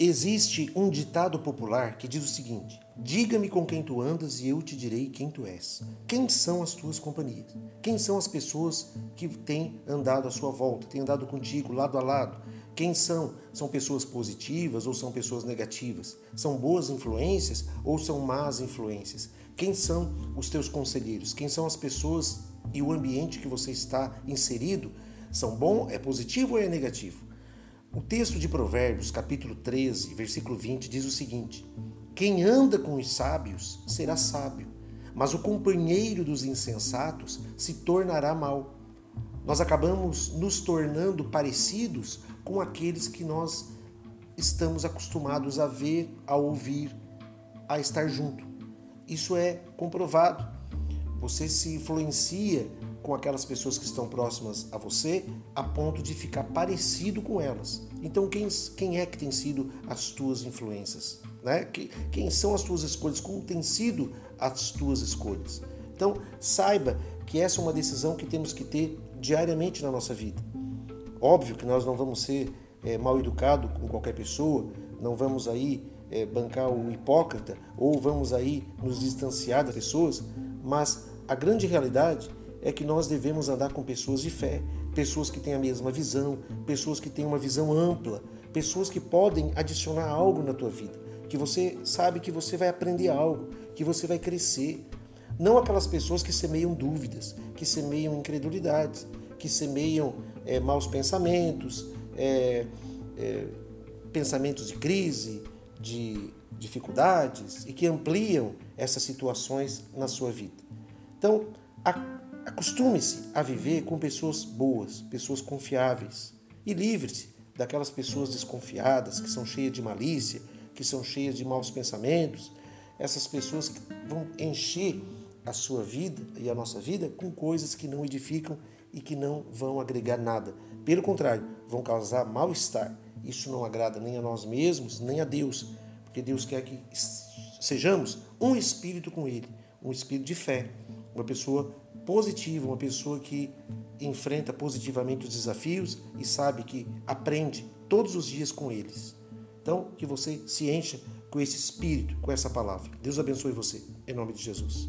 Existe um ditado popular que diz o seguinte: Diga-me com quem tu andas e eu te direi quem tu és. Quem são as tuas companhias? Quem são as pessoas que têm andado à sua volta, têm andado contigo lado a lado? Quem são? São pessoas positivas ou são pessoas negativas? São boas influências ou são más influências? Quem são os teus conselheiros? Quem são as pessoas e o ambiente que você está inserido? São bom, é positivo ou é negativo? O texto de Provérbios, capítulo 13, versículo 20, diz o seguinte: Quem anda com os sábios será sábio, mas o companheiro dos insensatos se tornará mal. Nós acabamos nos tornando parecidos com aqueles que nós estamos acostumados a ver, a ouvir, a estar junto. Isso é comprovado. Você se influencia com aquelas pessoas que estão próximas a você a ponto de ficar parecido com elas. Então, quem, quem é que tem sido as tuas influências? Né? Quem são as tuas escolhas? Como têm sido as tuas escolhas? Então, saiba que essa é uma decisão que temos que ter diariamente na nossa vida. Óbvio que nós não vamos ser é, mal educados com qualquer pessoa, não vamos aí é, bancar o hipócrita ou vamos aí nos distanciar das pessoas, mas a grande realidade é que nós devemos andar com pessoas de fé, pessoas que têm a mesma visão, pessoas que têm uma visão ampla, pessoas que podem adicionar algo na tua vida, que você sabe que você vai aprender algo, que você vai crescer. Não aquelas pessoas que semeiam dúvidas, que semeiam incredulidades, que semeiam é, maus pensamentos, é, é, pensamentos de crise, de dificuldades e que ampliam essas situações na sua vida. Então, a Acostume-se a viver com pessoas boas, pessoas confiáveis e livre-se daquelas pessoas desconfiadas, que são cheias de malícia, que são cheias de maus pensamentos, essas pessoas que vão encher a sua vida e a nossa vida com coisas que não edificam e que não vão agregar nada. Pelo contrário, vão causar mal-estar. Isso não agrada nem a nós mesmos, nem a Deus, porque Deus quer que sejamos um espírito com Ele, um espírito de fé, uma pessoa positiva, uma pessoa que enfrenta positivamente os desafios e sabe que aprende todos os dias com eles. Então, que você se encha com esse espírito, com essa palavra. Deus abençoe você, em nome de Jesus.